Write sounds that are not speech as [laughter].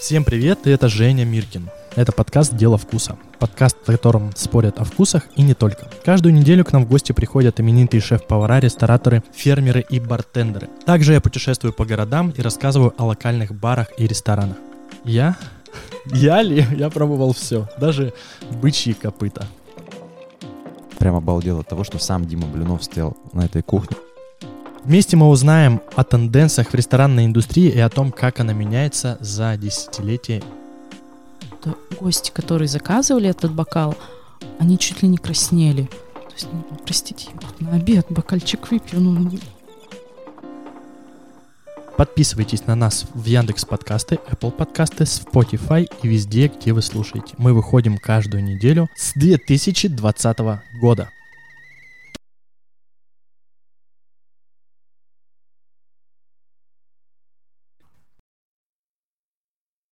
Всем привет, и это Женя Миркин. Это подкаст «Дело вкуса». Подкаст, в котором спорят о вкусах и не только. Каждую неделю к нам в гости приходят именитые шеф-повара, рестораторы, фермеры и бартендеры. Также я путешествую по городам и рассказываю о локальных барах и ресторанах. Я? [laughs] Я ли? Я пробовал все, даже бычьи копыта. Прям обалдел от того, что сам Дима Блюнов стоял на этой кухне. Вместе мы узнаем о тенденциях в ресторанной индустрии и о том, как она меняется за десятилетия. То гости, которые заказывали этот бокал, они чуть ли не краснели. То есть, ну, простите, на обед бокальчик выпью, ну, Подписывайтесь на нас в Яндекс подкасты, Apple подкасты, Spotify и везде, где вы слушаете. Мы выходим каждую неделю с 2020 года.